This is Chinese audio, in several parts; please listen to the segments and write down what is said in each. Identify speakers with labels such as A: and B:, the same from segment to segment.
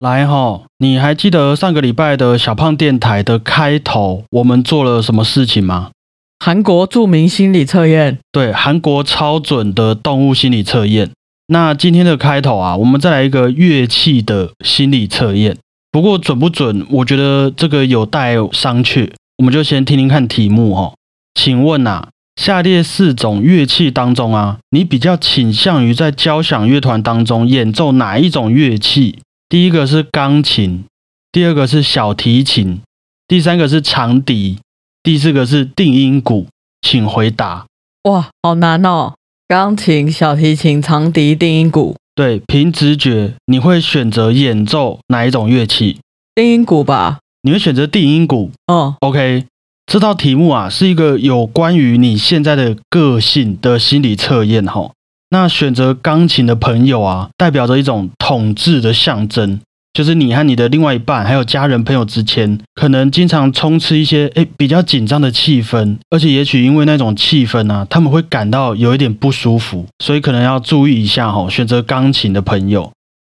A: 来哈，你还记得上个礼拜的小胖电台的开头，我们做了什么事情吗？
B: 韩国著名心理测验，
A: 对，韩国超准的动物心理测验。那今天的开头啊，我们再来一个乐器的心理测验。不过准不准，我觉得这个有待商榷。我们就先听听看题目哈。请问啊，下列四种乐器当中啊，你比较倾向于在交响乐团当中演奏哪一种乐器？第一个是钢琴，第二个是小提琴，第三个是长笛，第四个是定音鼓，请回答。
B: 哇，好难哦！钢琴、小提琴、长笛、定音鼓。
A: 对，凭直觉，你会选择演奏哪一种乐器？
B: 定音鼓吧。
A: 你会选择定音鼓？
B: 哦
A: ，OK。这道题目啊，是一个有关于你现在的个性的心理测验哈。那选择钢琴的朋友啊，代表着一种统治的象征，就是你和你的另外一半，还有家人朋友之间，可能经常充斥一些诶比较紧张的气氛，而且也许因为那种气氛呢，他们会感到有一点不舒服，所以可能要注意一下哈。选择钢琴的朋友，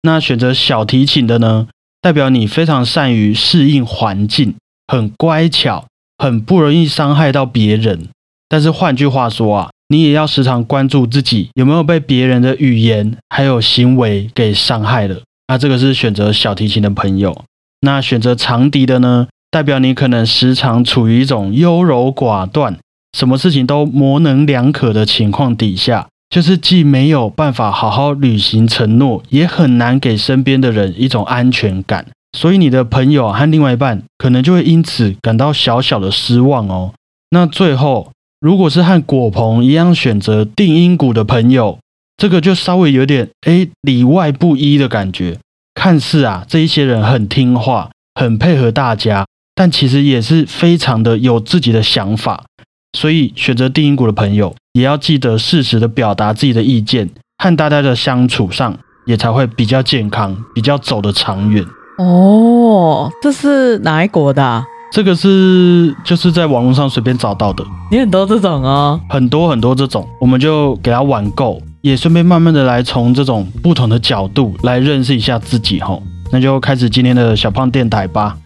A: 那选择小提琴的呢，代表你非常善于适应环境，很乖巧，很不容易伤害到别人。但是换句话说啊。你也要时常关注自己有没有被别人的语言还有行为给伤害了。那这个是选择小提琴的朋友。那选择长笛的呢？代表你可能时常处于一种优柔寡断、什么事情都模棱两可的情况底下，就是既没有办法好好履行承诺，也很难给身边的人一种安全感。所以你的朋友和另外一半可能就会因此感到小小的失望哦。那最后。如果是和果鹏一样选择定音鼓的朋友，这个就稍微有点哎里外不一的感觉。看似啊这一些人很听话，很配合大家，但其实也是非常的有自己的想法。所以选择定音鼓的朋友，也要记得适时的表达自己的意见，和大家的相处上也才会比较健康，比较走得长远。
B: 哦，这是哪一国的？
A: 这个是就是在网络上随便找到的，
B: 你很多这种哦，
A: 很多很多这种，我们就给他网购，也顺便慢慢的来从这种不同的角度来认识一下自己吼，那就开始今天的小胖电台吧。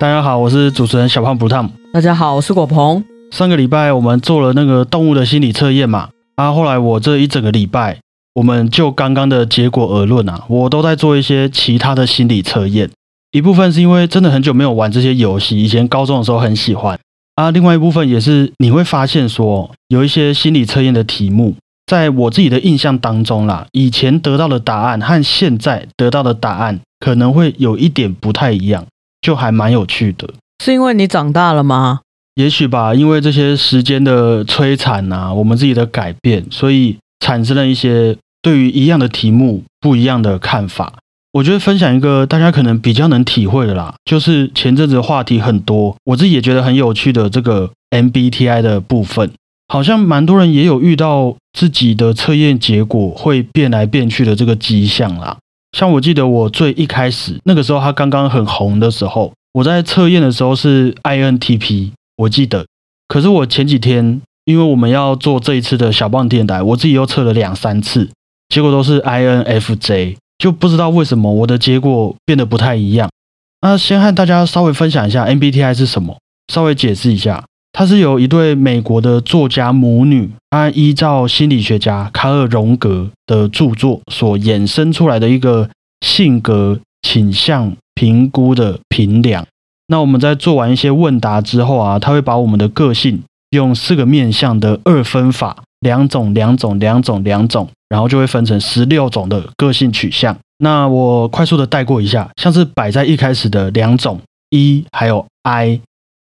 A: 大家好，我是主持人小胖不烫。
B: 大家好，我是果鹏。
A: 上个礼拜我们做了那个动物的心理测验嘛，啊，后来我这一整个礼拜。我们就刚刚的结果而论啊，我都在做一些其他的心理测验。一部分是因为真的很久没有玩这些游戏，以前高中的时候很喜欢啊。另外一部分也是你会发现说，有一些心理测验的题目，在我自己的印象当中啦，以前得到的答案和现在得到的答案可能会有一点不太一样，就还蛮有趣的。
B: 是因为你长大了吗？
A: 也许吧，因为这些时间的摧残啊，我们自己的改变，所以产生了一些。对于一样的题目，不一样的看法，我觉得分享一个大家可能比较能体会的啦，就是前阵子话题很多，我自己也觉得很有趣的这个 MBTI 的部分，好像蛮多人也有遇到自己的测验结果会变来变去的这个迹象啦。像我记得我最一开始那个时候，它刚刚很红的时候，我在测验的时候是 INTP，我记得，可是我前几天因为我们要做这一次的小棒电台，我自己又测了两三次。结果都是 INFJ，就不知道为什么我的结果变得不太一样。那先和大家稍微分享一下 MBTI 是什么，稍微解释一下，它是由一对美国的作家母女，它依照心理学家卡尔荣格的著作所衍生出来的一个性格倾向评估的评量。那我们在做完一些问答之后啊，他会把我们的个性用四个面向的二分法。两种，两种，两种，两种，然后就会分成十六种的个性取向。那我快速的带过一下，像是摆在一开始的两种 E 还有 I，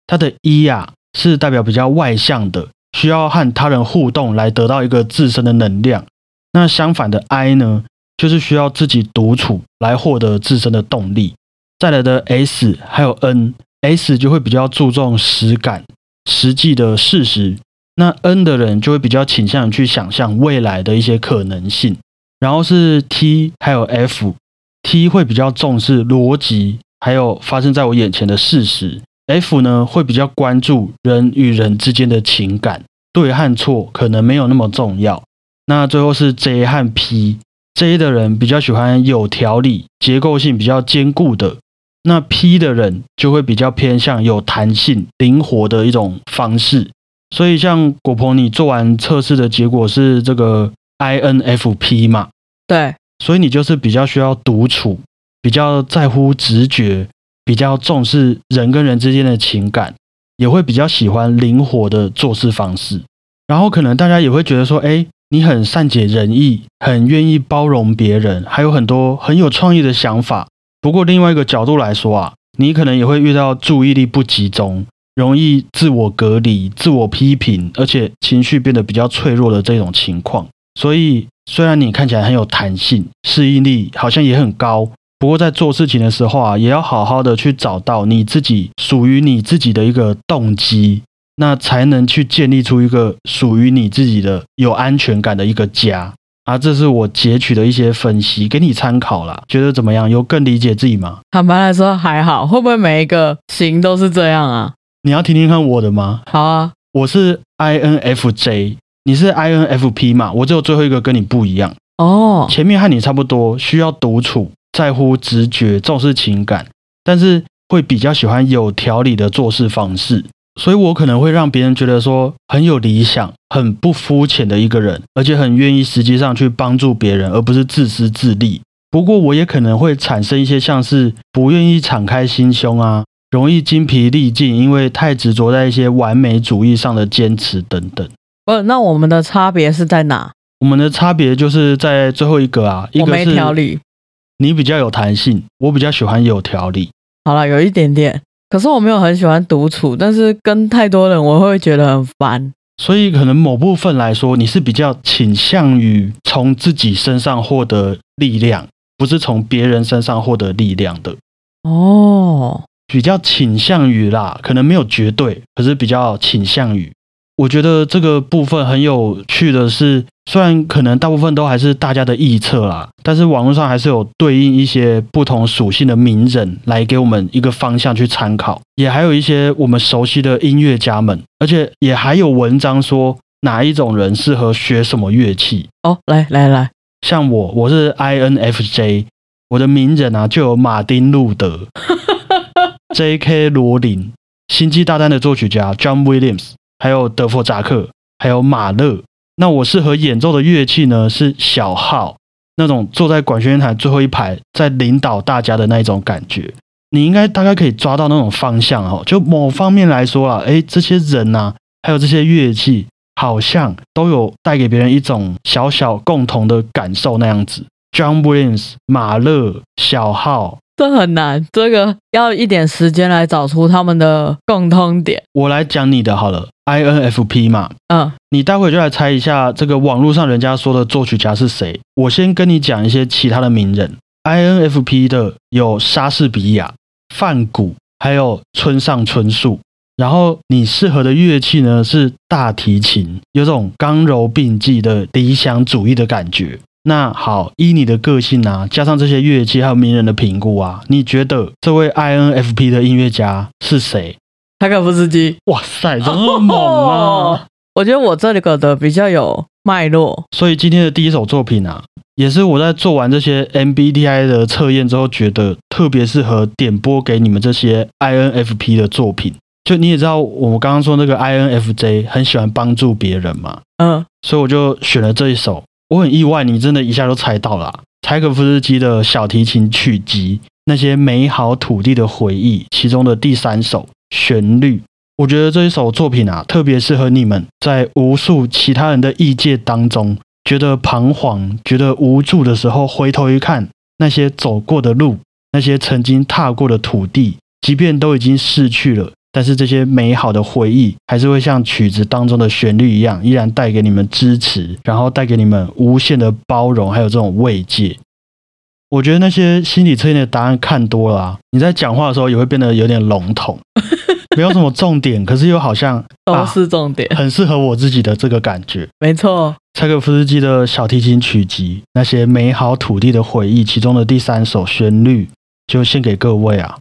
A: 它的 E 呀是代表比较外向的，需要和他人互动来得到一个自身的能量。那相反的 I 呢，就是需要自己独处来获得自身的动力。再来的 S 还有 N，S 就会比较注重实感、实际的事实。那 N 的人就会比较倾向于去想象未来的一些可能性，然后是 T 还有 F，T 会比较重视逻辑，还有发生在我眼前的事实，F 呢会比较关注人与人之间的情感。对和错可能没有那么重要。那最后是 J 和 P，J 的人比较喜欢有条理、结构性比较坚固的，那 P 的人就会比较偏向有弹性、灵活的一种方式。所以像果鹏，你做完测试的结果是这个 INFP 嘛？
B: 对，
A: 所以你就是比较需要独处，比较在乎直觉，比较重视人跟人之间的情感，也会比较喜欢灵活的做事方式。然后可能大家也会觉得说，哎。你很善解人意，很愿意包容别人，还有很多很有创意的想法。不过另外一个角度来说啊，你可能也会遇到注意力不集中，容易自我隔离、自我批评，而且情绪变得比较脆弱的这种情况。所以虽然你看起来很有弹性，适应力好像也很高，不过在做事情的时候啊，也要好好的去找到你自己属于你自己的一个动机。那才能去建立出一个属于你自己的有安全感的一个家啊！这是我截取的一些分析，给你参考啦。觉得怎么样？有更理解自己吗？
B: 坦白来说还好，会不会每一个型都是这样啊？
A: 你要听听看我的吗？
B: 好啊，
A: 我是 INFJ，你是 INFP 嘛？我只有最后一个跟你不一样
B: 哦。
A: 前面和你差不多，需要独处，在乎直觉，重视情感，但是会比较喜欢有条理的做事方式。所以我可能会让别人觉得说很有理想、很不肤浅的一个人，而且很愿意实际上去帮助别人，而不是自私自利。不过我也可能会产生一些像是不愿意敞开心胸啊，容易精疲力尽，因为太执着在一些完美主义上的坚持等等。
B: 呃，那我们的差别是在哪？
A: 我们的差别就是在最后一个啊，
B: 我没条理，
A: 你比较有弹性，我比较喜欢有条理。
B: 好了，有一点点。可是我没有很喜欢独处，但是跟太多人我会觉得很烦。
A: 所以可能某部分来说，你是比较倾向于从自己身上获得力量，不是从别人身上获得力量的。
B: 哦，
A: 比较倾向于啦，可能没有绝对，可是比较倾向于。我觉得这个部分很有趣的是，虽然可能大部分都还是大家的臆测啦，但是网络上还是有对应一些不同属性的名人来给我们一个方向去参考，也还有一些我们熟悉的音乐家们，而且也还有文章说哪一种人适合学什么乐器。
B: 哦，来来来，
A: 像我，我是 INFJ，我的名人啊就有马丁路德、J.K. 罗琳、星际大战的作曲家 John Williams。还有德弗扎克，还有马勒。那我适合演奏的乐器呢？是小号，那种坐在管弦乐团最后一排，在领导大家的那种感觉。你应该大概可以抓到那种方向哦。就某方面来说啊，诶，这些人呐，还有这些乐器，好像都有带给别人一种小小共同的感受那样子。John Williams、马勒、小号。
B: 这很难，这个要一点时间来找出他们的共通点。
A: 我来讲你的好了，INFP 嘛，
B: 嗯，
A: 你待会就来猜一下这个网络上人家说的作曲家是谁。我先跟你讲一些其他的名人，INFP 的有莎士比亚、梵谷，还有村上春树。然后你适合的乐器呢是大提琴，有种刚柔并济的理想主义的感觉。那好，依你的个性啊，加上这些乐器还有名人的评估啊，你觉得这位 INFP 的音乐家是谁？
B: 塔可夫斯基。
A: 哇塞，这么猛啊！
B: 我觉得我这里个的比较有脉络。
A: 所以今天的第一首作品啊，也是我在做完这些 MBTI 的测验之后，觉得特别适合点播给你们这些 INFP 的作品。就你也知道，我刚刚说那个 INFJ 很喜欢帮助别人嘛，
B: 嗯，
A: 所以我就选了这一首。我很意外，你真的一下就猜到了。柴可夫斯基的小提琴曲集《那些美好土地的回忆》其中的第三首旋律，我觉得这一首作品啊，特别适合你们在无数其他人的意界当中，觉得彷徨、觉得无助的时候，回头一看那些走过的路，那些曾经踏过的土地，即便都已经逝去了。但是这些美好的回忆还是会像曲子当中的旋律一样，依然带给你们支持，然后带给你们无限的包容，还有这种慰藉。我觉得那些心理测验的答案看多了，你在讲话的时候也会变得有点笼统，没有什么重点，可是又好像
B: 都是重点，
A: 很适合我自己的这个感觉。
B: 没错，
A: 柴可夫斯基的小提琴曲集《那些美好土地的回忆》其中的第三首旋律，就献给各位啊。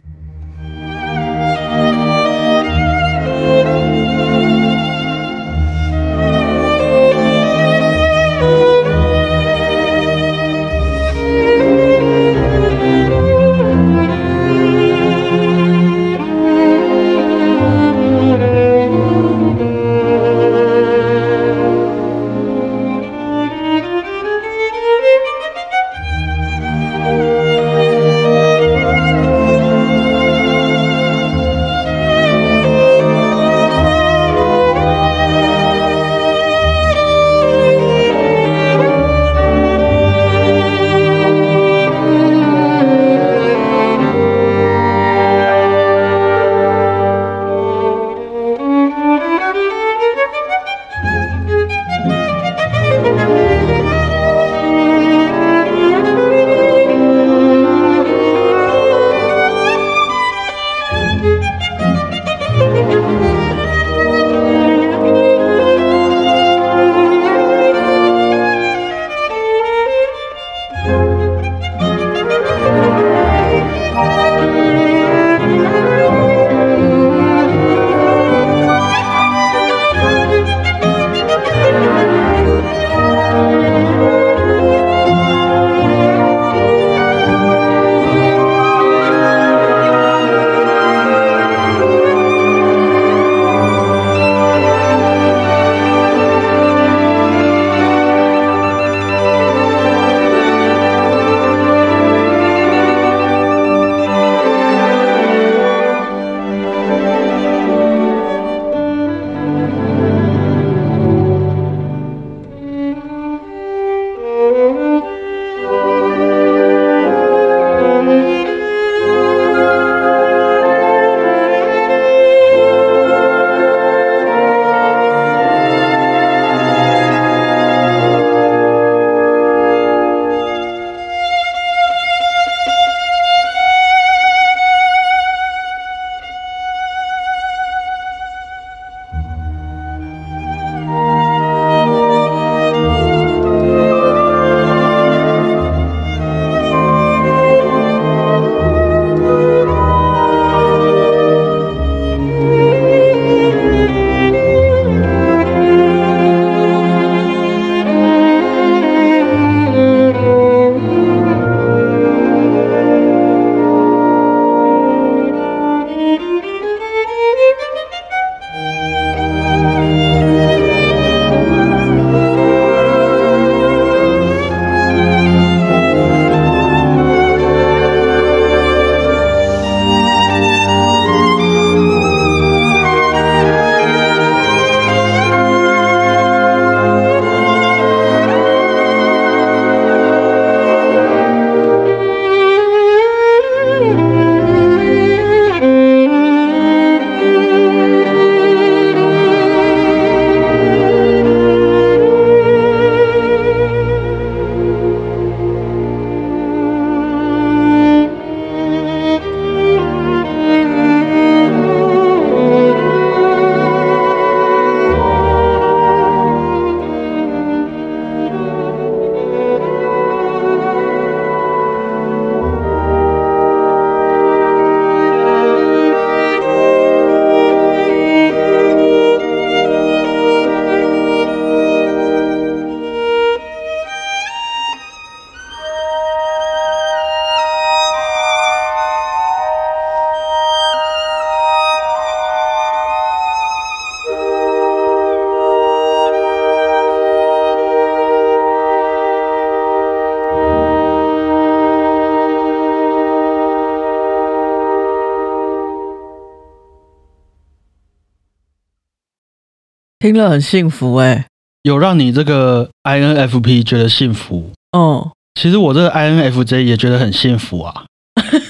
B: 听了很幸福哎。
A: 有让你这个 INFP 觉得幸福？
B: 嗯，
A: 其实我这个 INFJ 也觉得很幸福啊。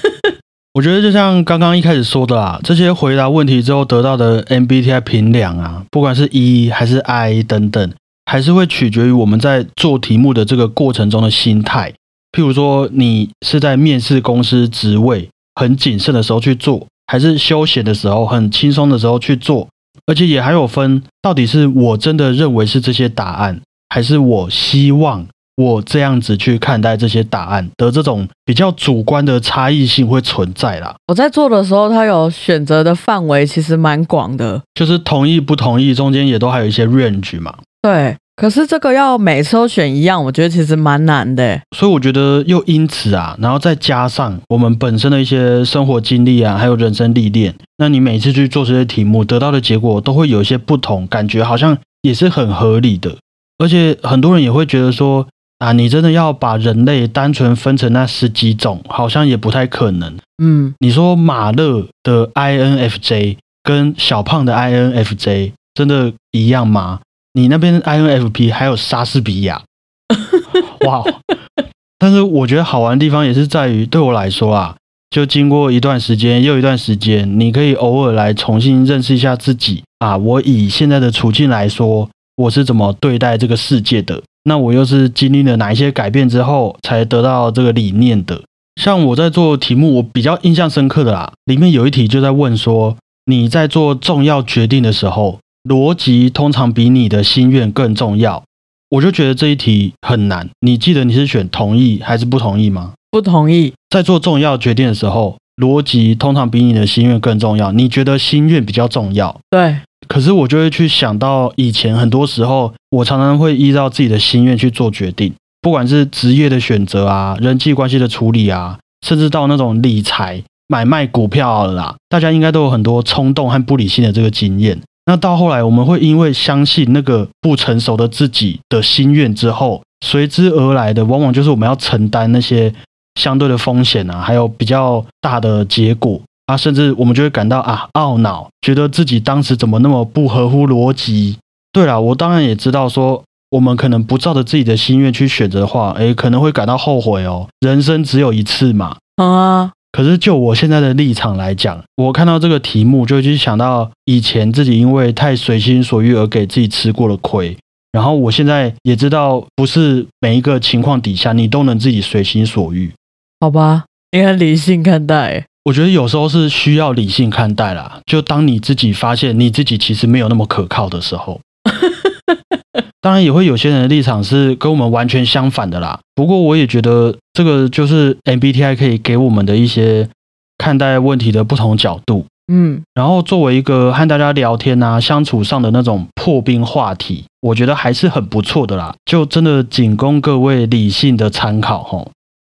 A: 我觉得就像刚刚一开始说的啊，这些回答问题之后得到的 MBTI 评量啊，不管是 E 还是 I 等等，还是会取决于我们在做题目的这个过程中的心态。譬如说，你是在面试公司职位很谨慎的时候去做，还是休闲的时候很轻松的时候去做？而且也还有分，到底是我真的认为是这些答案，还是我希望。我这样子去看待这些答案的这种比较主观的差异性会存在啦。
B: 我在做的时候，它有选择的范围其实蛮广的，
A: 就是同意不同意中间也都还有一些 range 嘛。
B: 对，可是这个要每次都选一样，我觉得其实蛮难的。
A: 所以我觉得又因此啊，然后再加上我们本身的一些生活经历啊，还有人生历练，那你每次去做这些题目得到的结果都会有一些不同，感觉好像也是很合理的。而且很多人也会觉得说。啊，你真的要把人类单纯分成那十几种，好像也不太可能。
B: 嗯，
A: 你说马勒的 INFJ 跟小胖的 INFJ 真的一样吗？你那边 INFP 还有莎士比亚，哇！但是我觉得好玩的地方也是在于，对我来说啊，就经过一段时间又一段时间，你可以偶尔来重新认识一下自己啊。我以现在的处境来说，我是怎么对待这个世界的？那我又是经历了哪一些改变之后，才得到这个理念的？像我在做题目，我比较印象深刻的啦，里面有一题就在问说，你在做重要决定的时候，逻辑通常比你的心愿更重要。我就觉得这一题很难。你记得你是选同意还是不同意吗？
B: 不同意。
A: 在做重要决定的时候，逻辑通常比你的心愿更重要。你觉得心愿比较重要？
B: 对。
A: 可是我就会去想到以前很多时候，我常常会依照自己的心愿去做决定，不管是职业的选择啊、人际关系的处理啊，甚至到那种理财、买卖股票啦，大家应该都有很多冲动和不理性的这个经验。那到后来，我们会因为相信那个不成熟的自己的心愿之后，随之而来的往往就是我们要承担那些相对的风险啊，还有比较大的结果。啊，甚至我们就会感到啊懊恼，觉得自己当时怎么那么不合乎逻辑。对了，我当然也知道说，我们可能不照着自己的心愿去选择的话，诶，可能会感到后悔哦。人生只有一次嘛。
B: 啊。
A: 可是就我现在的立场来讲，我看到这个题目，就会去想到以前自己因为太随心所欲而给自己吃过的亏。然后我现在也知道，不是每一个情况底下你都能自己随心所欲。
B: 好吧，你很理性看待。
A: 我觉得有时候是需要理性看待啦。就当你自己发现你自己其实没有那么可靠的时候，当然也会有些人的立场是跟我们完全相反的啦。不过我也觉得这个就是 MBTI 可以给我们的一些看待问题的不同角度。
B: 嗯，
A: 然后作为一个和大家聊天啊、相处上的那种破冰话题，我觉得还是很不错的啦。就真的仅供各位理性的参考吼。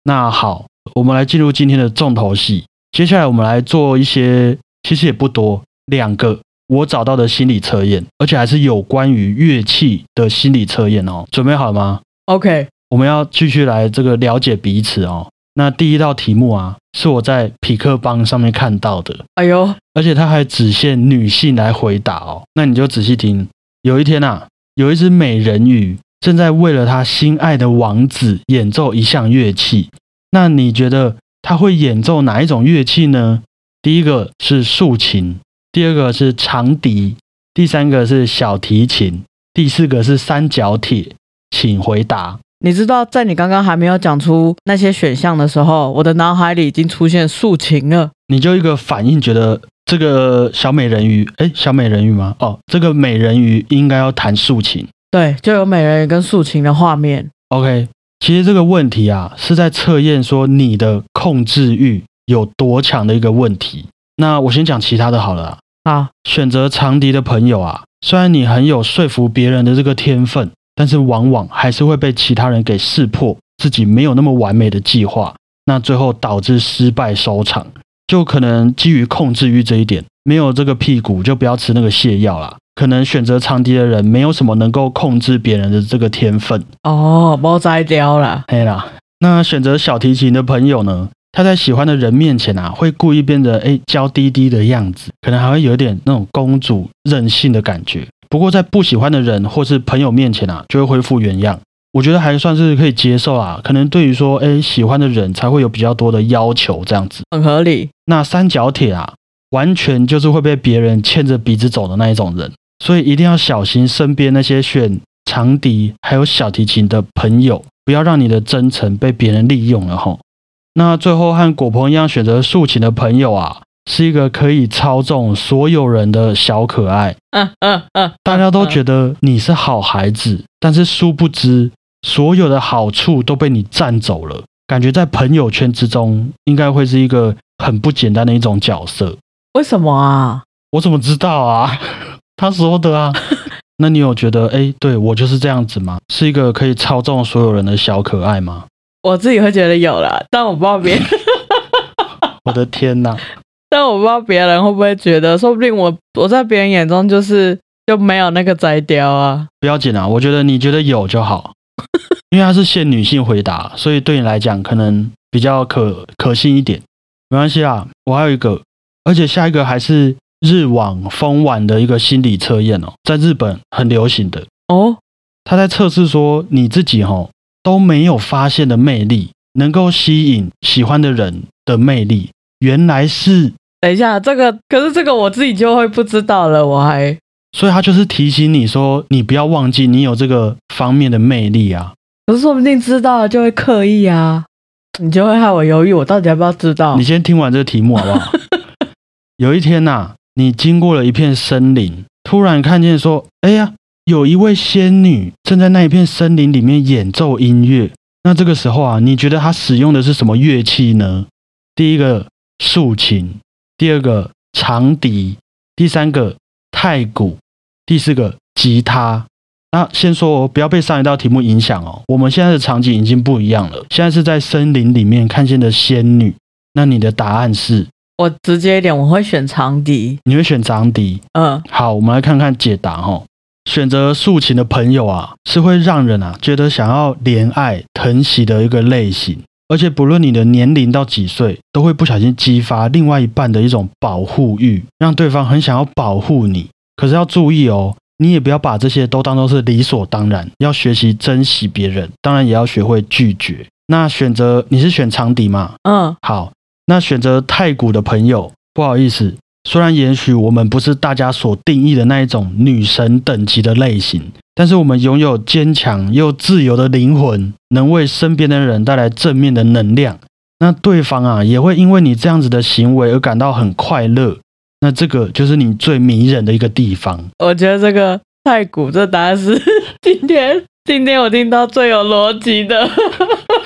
A: 那好，我们来进入今天的重头戏。接下来我们来做一些，其实也不多，两个我找到的心理测验，而且还是有关于乐器的心理测验哦。准备好了吗
B: ？OK，
A: 我们要继续来这个了解彼此哦。那第一道题目啊，是我在匹克邦上面看到的。
B: 哎呦，
A: 而且它还只限女性来回答哦。那你就仔细听。有一天啊，有一只美人鱼正在为了她心爱的王子演奏一项乐器。那你觉得？他会演奏哪一种乐器呢？第一个是竖琴，第二个是长笛，第三个是小提琴，第四个是三角铁。请回答。
B: 你知道，在你刚刚还没有讲出那些选项的时候，我的脑海里已经出现竖琴了。
A: 你就一个反应，觉得这个小美人鱼，哎，小美人鱼吗？哦，这个美人鱼应该要弹竖琴。
B: 对，就有美人鱼跟竖琴的画面。
A: OK。其实这个问题啊，是在测验说你的控制欲有多强的一个问题。那我先讲其他的好了。
B: 好，
A: 选择长笛的朋友啊，虽然你很有说服别人的这个天分，但是往往还是会被其他人给识破自己没有那么完美的计划，那最后导致失败收场。就可能基于控制欲这一点，没有这个屁股就不要吃那个泻药啦。可能选择长笛的人没有什么能够控制别人的这个天分
B: 哦，包摘雕了，
A: 嘿啦。那选择小提琴的朋友呢？他在喜欢的人面前啊，会故意变得哎娇滴滴的样子，可能还会有点那种公主任性的感觉。不过在不喜欢的人或是朋友面前啊，就会恢复原样。我觉得还算是可以接受啊。可能对于说，哎，喜欢的人才会有比较多的要求，这样子
B: 很合理。
A: 那三角铁啊，完全就是会被别人牵着鼻子走的那一种人，所以一定要小心身边那些选长笛还有小提琴的朋友，不要让你的真诚被别人利用了吼。那最后和果鹏一样选择竖琴的朋友啊。是一个可以操纵所有人的小可爱，嗯嗯嗯，大家都觉得你是好孩子，但是殊不知，所有的好处都被你占走了。感觉在朋友圈之中，应该会是一个很不简单的一种角色。
B: 为什么啊？
A: 我怎么知道啊？他说的啊。那你有觉得，哎，对我就是这样子吗？是一个可以操纵所有人的小可爱吗？
B: 我自己会觉得有了，但我不知道别人。
A: 我的天哪！
B: 但我不知道别人会不会觉得，说不定我我在别人眼中就是就没有那个摘雕啊。
A: 不要紧啊，我觉得你觉得有就好，因为它是限女性回答，所以对你来讲可能比较可可信一点。没关系啊，我还有一个，而且下一个还是日网风晚的一个心理测验哦，在日本很流行的哦。他在测试说你自己哈都没有发现的魅力，能够吸引喜欢的人的魅力，原来是。
B: 等一下，这个可是这个我自己就会不知道了，我还
A: 所以他就是提醒你说，你不要忘记你有这个方面的魅力啊。
B: 可是说不定知道了就会刻意啊，你就会害我犹豫，我到底要不要知道？
A: 你先听完这个题目好不好？有一天呐，你经过了一片森林，突然看见说，哎呀，有一位仙女正在那一片森林里面演奏音乐。那这个时候啊，你觉得她使用的是什么乐器呢？第一个竖琴。第二个长笛，第三个太鼓，第四个吉他。那先说，不要被上一道题目影响哦。我们现在的场景已经不一样了，现在是在森林里面看见的仙女。那你的答案是？
B: 我直接一点，我会选长笛。
A: 你会选长笛？嗯，好，我们来看看解答哦。选择竖琴的朋友啊，是会让人啊觉得想要怜爱疼惜的一个类型。而且不论你的年龄到几岁，都会不小心激发另外一半的一种保护欲，让对方很想要保护你。可是要注意哦，你也不要把这些都当做是理所当然，要学习珍惜别人，当然也要学会拒绝。那选择你是选长笛吗？嗯，好。那选择太古的朋友，不好意思。虽然也许我们不是大家所定义的那一种女神等级的类型，但是我们拥有坚强又自由的灵魂，能为身边的人带来正面的能量。那对方啊，也会因为你这样子的行为而感到很快乐。那这个就是你最迷人的一个地方。
B: 我觉得这个太古这答案是今天今天我听到最有逻辑的。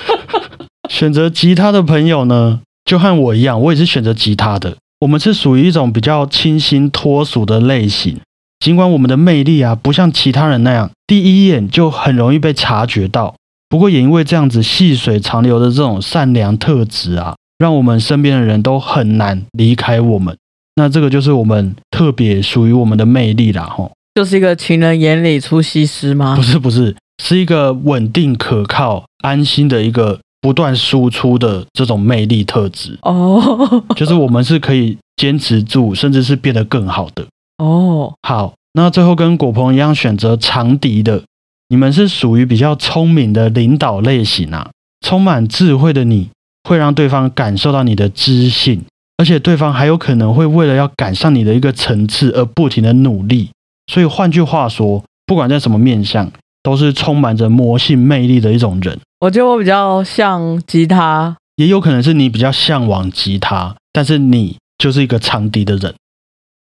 A: 选择吉他的朋友呢，就和我一样，我也是选择吉他的。我们是属于一种比较清新脱俗的类型，尽管我们的魅力啊不像其他人那样第一眼就很容易被察觉到，不过也因为这样子细水长流的这种善良特质啊，让我们身边的人都很难离开我们。那这个就是我们特别属于我们的魅力啦，吼，
B: 就是一个情人眼里出西施吗？
A: 不是，不是，是一个稳定可靠、安心的一个。不断输出的这种魅力特质哦，就是我们是可以坚持住，甚至是变得更好的哦。好，那最后跟果鹏一样选择长笛的，你们是属于比较聪明的领导类型啊，充满智慧的你会让对方感受到你的知性，而且对方还有可能会为了要赶上你的一个层次而不停的努力。所以换句话说，不管在什么面相。都是充满着魔性魅力的一种人。
B: 我觉得我比较像吉他，
A: 也有可能是你比较向往吉他，但是你就是一个长笛的人。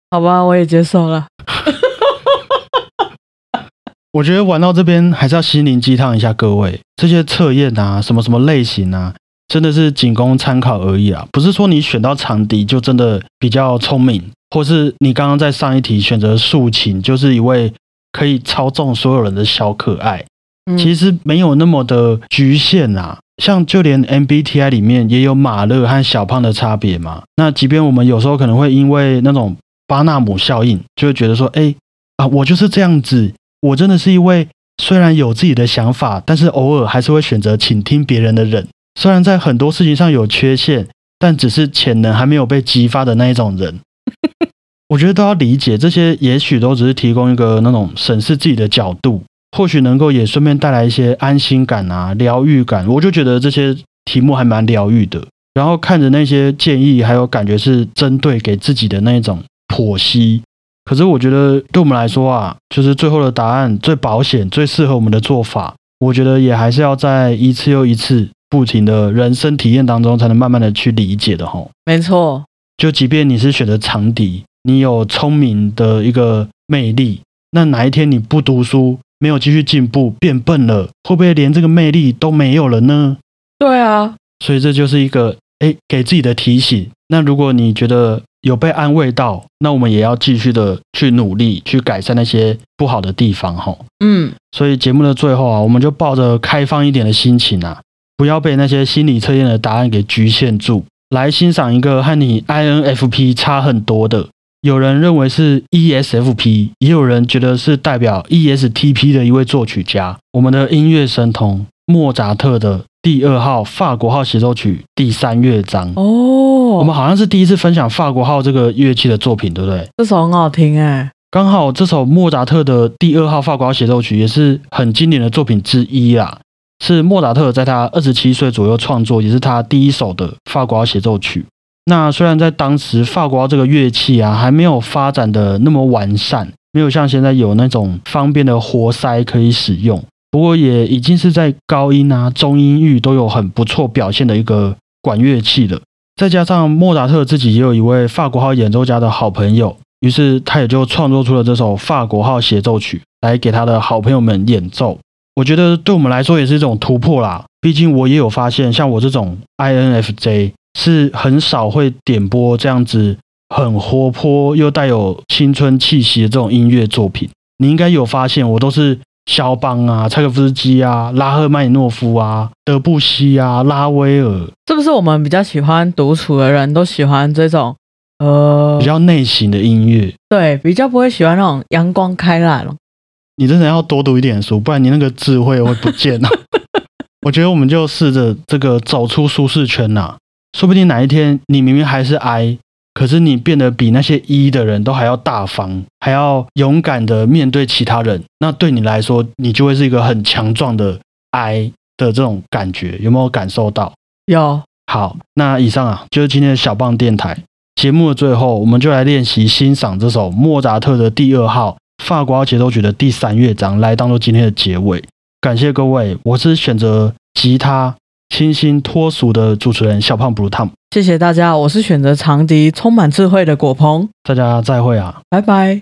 B: 好吧，我也接受了。
A: 我觉得玩到这边还是要心灵鸡汤一下各位，这些测验啊，什么什么类型啊，真的是仅供参考而已啊，不是说你选到长笛就真的比较聪明，或是你刚刚在上一题选择竖琴就是一位。可以操纵所有人的小可爱，其实没有那么的局限啊。像就连 MBTI 里面也有马勒和小胖的差别嘛。那即便我们有时候可能会因为那种巴纳姆效应，就会觉得说，哎啊，我就是这样子，我真的是一位虽然有自己的想法，但是偶尔还是会选择倾听别人的人。虽然在很多事情上有缺陷，但只是潜能还没有被激发的那一种人。我觉得都要理解这些，也许都只是提供一个那种审视自己的角度，或许能够也顺便带来一些安心感啊、疗愈感。我就觉得这些题目还蛮疗愈的。然后看着那些建议，还有感觉是针对给自己的那一种剖析。可是我觉得对我们来说啊，就是最后的答案最保险、最适合我们的做法。我觉得也还是要在一次又一次不停的人生体验当中，才能慢慢的去理解的吼。
B: 没错，
A: 就即便你是选择长笛。你有聪明的一个魅力，那哪一天你不读书，没有继续进步，变笨了，会不会连这个魅力都没有了呢？
B: 对啊，
A: 所以这就是一个哎给自己的提醒。那如果你觉得有被安慰到，那我们也要继续的去努力，去改善那些不好的地方哈。
B: 嗯，
A: 所以节目的最后啊，我们就抱着开放一点的心情啊，不要被那些心理测验的答案给局限住，来欣赏一个和你 INFP 差很多的。有人认为是 ESFP，也有人觉得是代表 ESTP 的一位作曲家，我们的音乐神童莫扎特的第二号法国号协奏曲第三乐章。
B: 哦，
A: 我们好像是第一次分享法国号这个乐器的作品，对不对？
B: 这首很好听哎，
A: 刚好这首莫扎特的第二号法国号协奏曲也是很经典的作品之一啦，是莫扎特在他二十七岁左右创作，也是他第一首的法国号协奏曲。那虽然在当时法国这个乐器啊还没有发展的那么完善，没有像现在有那种方便的活塞可以使用，不过也已经是在高音啊、中音域都有很不错表现的一个管乐器了。再加上莫扎特自己也有一位法国号演奏家的好朋友，于是他也就创作出了这首法国号协奏曲来给他的好朋友们演奏。我觉得对我们来说也是一种突破啦，毕竟我也有发现，像我这种 INFJ。是很少会点播这样子很活泼又带有青春气息的这种音乐作品。你应该有发现，我都是肖邦啊、柴可夫斯基啊、拉赫曼尼诺夫啊、德布西啊、拉威尔，
B: 是不是我们比较喜欢独处的人都喜欢这种呃
A: 比较内省的音乐？
B: 对，比较不会喜欢那种阳光开朗。
A: 你真的要多读一点书，不然你那个智慧会不见了。我觉得我们就试着这个走出舒适圈呐。说不定哪一天你明明还是 I，可是你变得比那些 E 的人都还要大方，还要勇敢的面对其他人。那对你来说，你就会是一个很强壮的 I 的这种感觉，有没有感受到？
B: 有。
A: 好，那以上啊就是今天的小棒电台节目的最后，我们就来练习欣赏这首莫扎特的第二号法国节奏曲的第三乐章，来当做今天的结尾。感谢各位，我是选择吉他。清新脱俗的主持人小胖 Blue Tom，
B: 谢谢大家，我是选择长笛、充满智慧的果鹏，
A: 大家再会啊，
B: 拜拜。